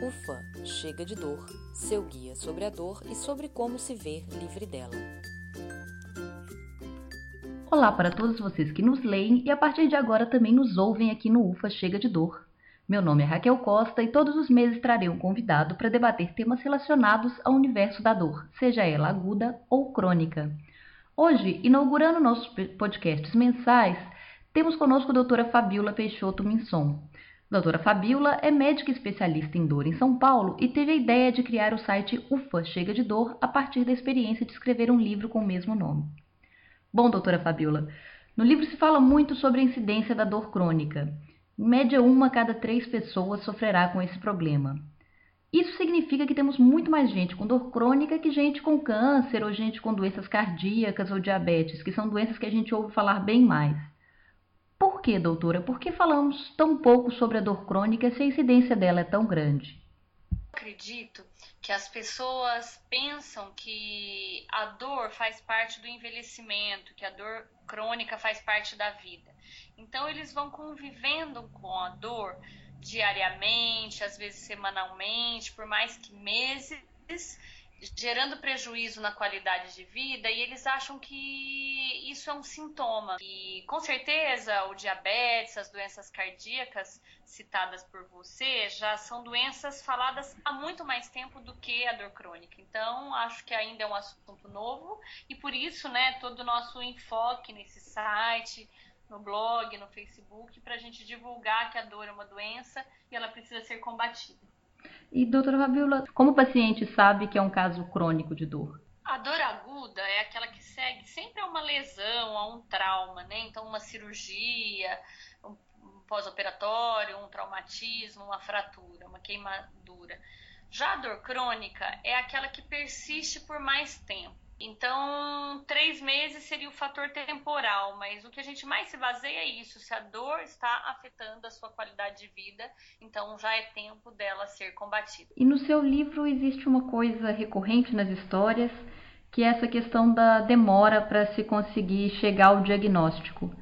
Ufa, chega de dor, seu guia sobre a dor e sobre como se ver livre dela. Olá para todos vocês que nos leem e a partir de agora também nos ouvem aqui no Ufa Chega de Dor. Meu nome é Raquel Costa e todos os meses trarei um convidado para debater temas relacionados ao universo da dor, seja ela aguda ou crônica. Hoje, inaugurando nossos podcasts mensais, temos conosco a doutora Fabiola Peixoto Minson. Doutora Fabiola é médica especialista em dor em São Paulo e teve a ideia de criar o site Ufa Chega de Dor a partir da experiência de escrever um livro com o mesmo nome. Bom, doutora Fabiola, no livro se fala muito sobre a incidência da dor crônica. Em média, uma a cada três pessoas sofrerá com esse problema. Isso significa que temos muito mais gente com dor crônica que gente com câncer ou gente com doenças cardíacas ou diabetes, que são doenças que a gente ouve falar bem mais. Por que, doutora? Por que falamos tão pouco sobre a dor crônica se a incidência dela é tão grande? Acredito que as pessoas pensam que a dor faz parte do envelhecimento, que a dor crônica faz parte da vida. Então eles vão convivendo com a dor diariamente, às vezes semanalmente, por mais que meses, gerando prejuízo na qualidade de vida e eles acham que isso é um sintoma. E com certeza o diabetes, as doenças cardíacas citadas por você já são doenças faladas há muito mais tempo do que a dor crônica. Então, acho que ainda é um assunto novo e por isso, né, todo o nosso enfoque nesse site, no blog, no Facebook, para a gente divulgar que a dor é uma doença e ela precisa ser combatida. E, doutora Fabiola, como o paciente sabe que é um caso crônico de dor? A dor aguda é aquela que segue sempre a uma lesão, a um trauma, né? Então, uma cirurgia, um pós-operatório, um traumatismo, uma fratura, uma queimadura. Já a dor crônica é aquela que persiste por mais tempo. Então, três meses seria o fator temporal, mas o que a gente mais se baseia é isso: se a dor está afetando a sua qualidade de vida, então já é tempo dela ser combatida. E no seu livro existe uma coisa recorrente nas histórias, que é essa questão da demora para se conseguir chegar ao diagnóstico.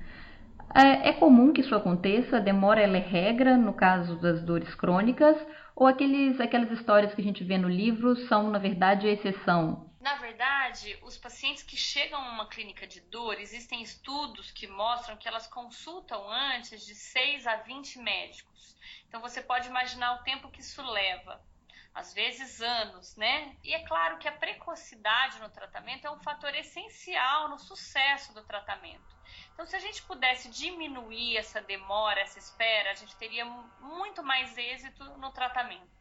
É, é, comum que isso aconteça, a demora é regra no caso das dores crônicas, ou aqueles, aquelas histórias que a gente vê no livro são, na verdade, a exceção? Na verdade, os pacientes que chegam a uma clínica de dor, existem estudos que mostram que elas consultam antes de 6 a 20 médicos. Então você pode imaginar o tempo que isso leva. Às vezes anos, né? E é claro que a precocidade no tratamento é um fator essencial no sucesso do tratamento. Então, se a gente pudesse diminuir essa demora, essa espera, a gente teria muito mais êxito no tratamento.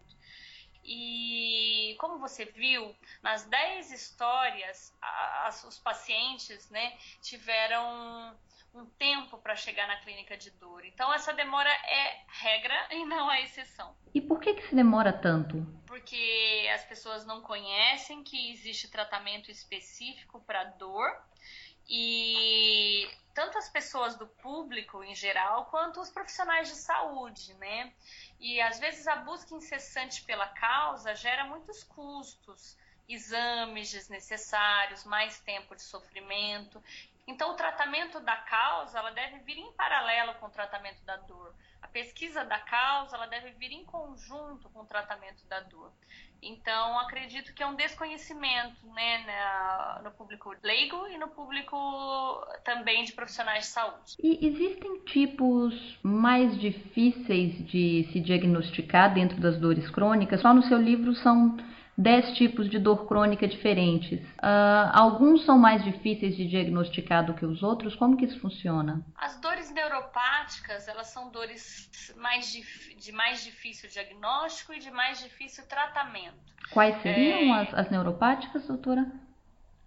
E como você viu, nas 10 histórias, as, os pacientes né, tiveram um tempo para chegar na clínica de dor. Então, essa demora é regra e não a exceção. E por que, que se demora tanto? Porque as pessoas não conhecem que existe tratamento específico para dor e tanto as pessoas do público em geral quanto os profissionais de saúde, né? E às vezes a busca incessante pela causa gera muitos custos, exames desnecessários, mais tempo de sofrimento. Então, o tratamento da causa ela deve vir em paralelo com o tratamento da dor. A pesquisa da causa ela deve vir em conjunto com o tratamento da dor. Então, acredito que é um desconhecimento né, na, no público leigo e no público também de profissionais de saúde. E existem tipos mais difíceis de se diagnosticar dentro das dores crônicas? Só no seu livro são 10 tipos de dor crônica diferentes. Uh, alguns são mais difíceis de diagnosticar do que os outros. Como que isso funciona? As dores neuropáticas, elas são dores mais de, de mais difícil diagnóstico e de mais difícil tratamento. Quais seriam é... as, as neuropáticas, doutora?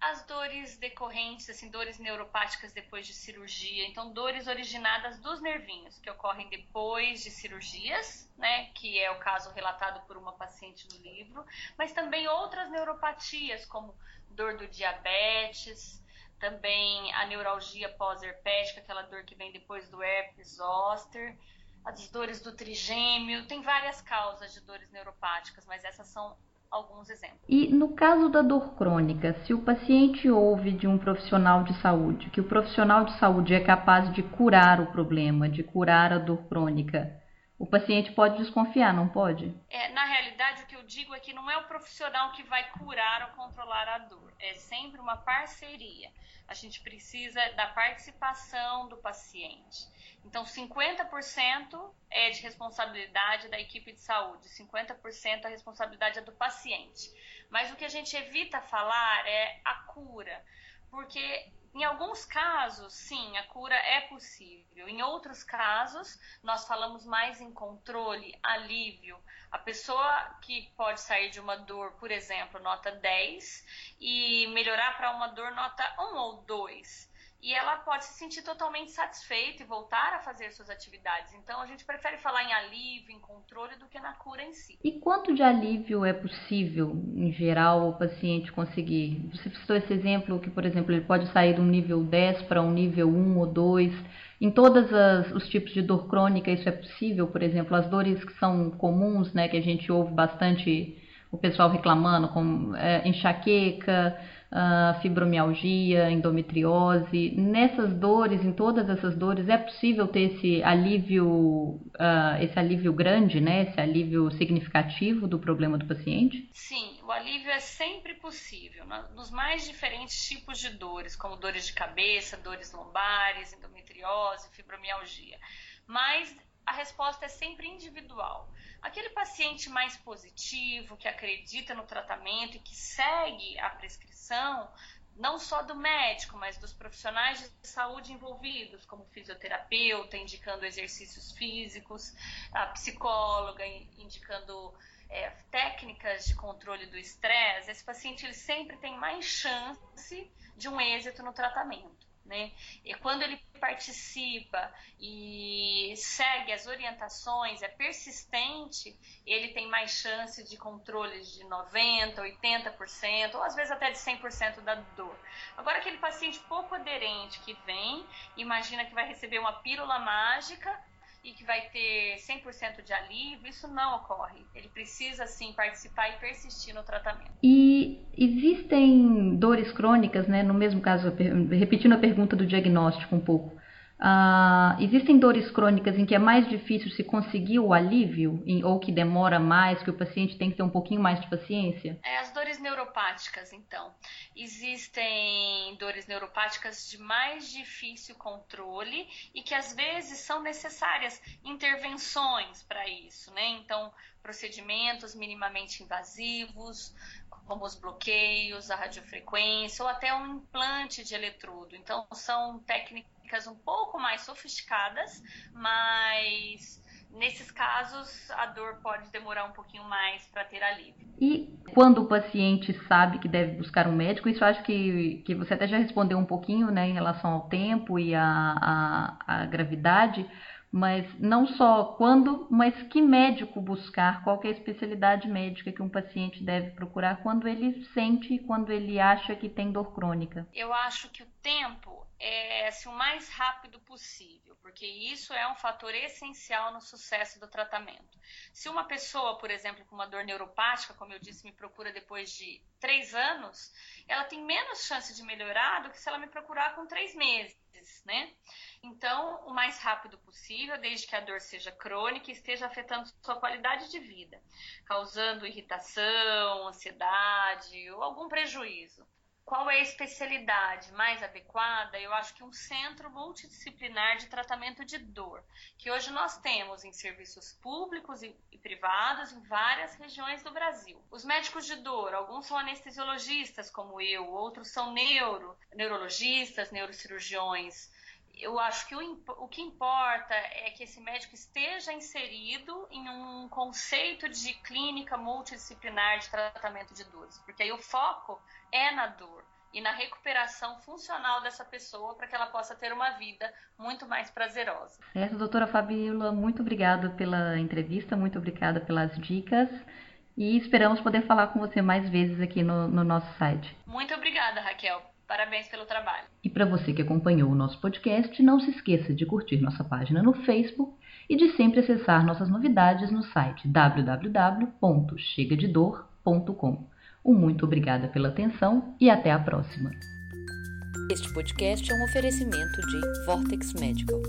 As dores decorrentes, assim, dores neuropáticas depois de cirurgia, então dores originadas dos nervinhos que ocorrem depois de cirurgias, né, que é o caso relatado por uma paciente no livro, mas também outras neuropatias como dor do diabetes, também a neuralgia pós-herpética, aquela dor que vem depois do herpes zoster, as dores do trigêmeo, tem várias causas de dores neuropáticas, mas essas são alguns exemplos. E no caso da dor crônica, se o paciente ouve de um profissional de saúde que o profissional de saúde é capaz de curar o problema, de curar a dor crônica, o paciente pode desconfiar, não pode? É, na realidade, o que eu digo é que não é o profissional que vai curar ou controlar a dor. É sempre uma parceria. A gente precisa da participação do paciente. Então, 50% é de responsabilidade da equipe de saúde, 50% a responsabilidade é do paciente. Mas o que a gente evita falar é a cura, porque em alguns casos, sim, a cura é possível. Em outros casos, nós falamos mais em controle, alívio. A pessoa que pode sair de uma dor, por exemplo, nota 10 e melhorar para uma dor nota 1 ou 2 e ela pode se sentir totalmente satisfeita e voltar a fazer suas atividades. Então a gente prefere falar em alívio, em controle, do que na cura em si. E quanto de alívio é possível, em geral, o paciente conseguir? Você citou esse exemplo que, por exemplo, ele pode sair de um nível 10 para um nível 1 ou 2. Em todos os tipos de dor crônica isso é possível? Por exemplo, as dores que são comuns, né, que a gente ouve bastante o pessoal reclamando, como é, enxaqueca, uh, fibromialgia, endometriose. Nessas dores, em todas essas dores, é possível ter esse alívio, uh, esse alívio grande, né? Esse alívio significativo do problema do paciente? Sim, o alívio é sempre possível, nos mais diferentes tipos de dores, como dores de cabeça, dores lombares, endometriose, fibromialgia. Mas a resposta é sempre individual. Aquele paciente mais positivo, que acredita no tratamento e que segue a prescrição, não só do médico, mas dos profissionais de saúde envolvidos, como fisioterapeuta, indicando exercícios físicos, a psicóloga indicando é, técnicas de controle do estresse, esse paciente ele sempre tem mais chance de um êxito no tratamento. Né? E quando ele participa e segue as orientações, é persistente, ele tem mais chance de controles de 90%, 80%, ou às vezes até de 100% da dor. Agora, aquele paciente pouco aderente que vem, imagina que vai receber uma pílula mágica e que vai ter 100% de alívio, isso não ocorre. Ele precisa, sim, participar e persistir no tratamento. E existem dores crônicas, né? No mesmo caso, repetindo a pergunta do diagnóstico um pouco. Uh, existem dores crônicas em que é mais difícil se conseguir o alívio em, ou que demora mais, que o paciente tem que ter um pouquinho mais de paciência? É, as dores neuropáticas, então. Existem dores neuropáticas de mais difícil controle e que às vezes são necessárias intervenções para isso, né? Então, procedimentos minimamente invasivos, como os bloqueios, a radiofrequência ou até um implante de eletrodo. Então, são técnicas um pouco mais sofisticadas, mas nesses casos a dor pode demorar um pouquinho mais para ter alívio. E quando o paciente sabe que deve buscar um médico, isso acho que, que você até já respondeu um pouquinho né, em relação ao tempo e à gravidade mas não só quando, mas que médico buscar, qual é a especialidade médica que um paciente deve procurar quando ele sente, quando ele acha que tem dor crônica. Eu acho que o tempo é assim, o mais rápido possível, porque isso é um fator essencial no sucesso do tratamento. Se uma pessoa, por exemplo, com uma dor neuropática, como eu disse, me procura depois de três anos, ela tem menos chance de melhorar do que se ela me procurar com três meses né? Então, o mais rápido possível, desde que a dor seja crônica e esteja afetando sua qualidade de vida, causando irritação, ansiedade ou algum prejuízo. Qual é a especialidade mais adequada? Eu acho que um centro multidisciplinar de tratamento de dor, que hoje nós temos em serviços públicos e privados em várias regiões do Brasil. Os médicos de dor, alguns são anestesiologistas, como eu, outros são neuro, neurologistas, neurocirurgiões, eu acho que o, o que importa é que esse médico esteja inserido em um conceito de clínica multidisciplinar de tratamento de dores, porque aí o foco é na dor e na recuperação funcional dessa pessoa para que ela possa ter uma vida muito mais prazerosa. Certo, doutora Fabíola, muito obrigada pela entrevista, muito obrigada pelas dicas e esperamos poder falar com você mais vezes aqui no, no nosso site. Muito obrigada, Raquel. Parabéns pelo trabalho. E para você que acompanhou o nosso podcast, não se esqueça de curtir nossa página no Facebook e de sempre acessar nossas novidades no site www.chegadedor.com. Um muito obrigada pela atenção e até a próxima. Este podcast é um oferecimento de Vortex Medical.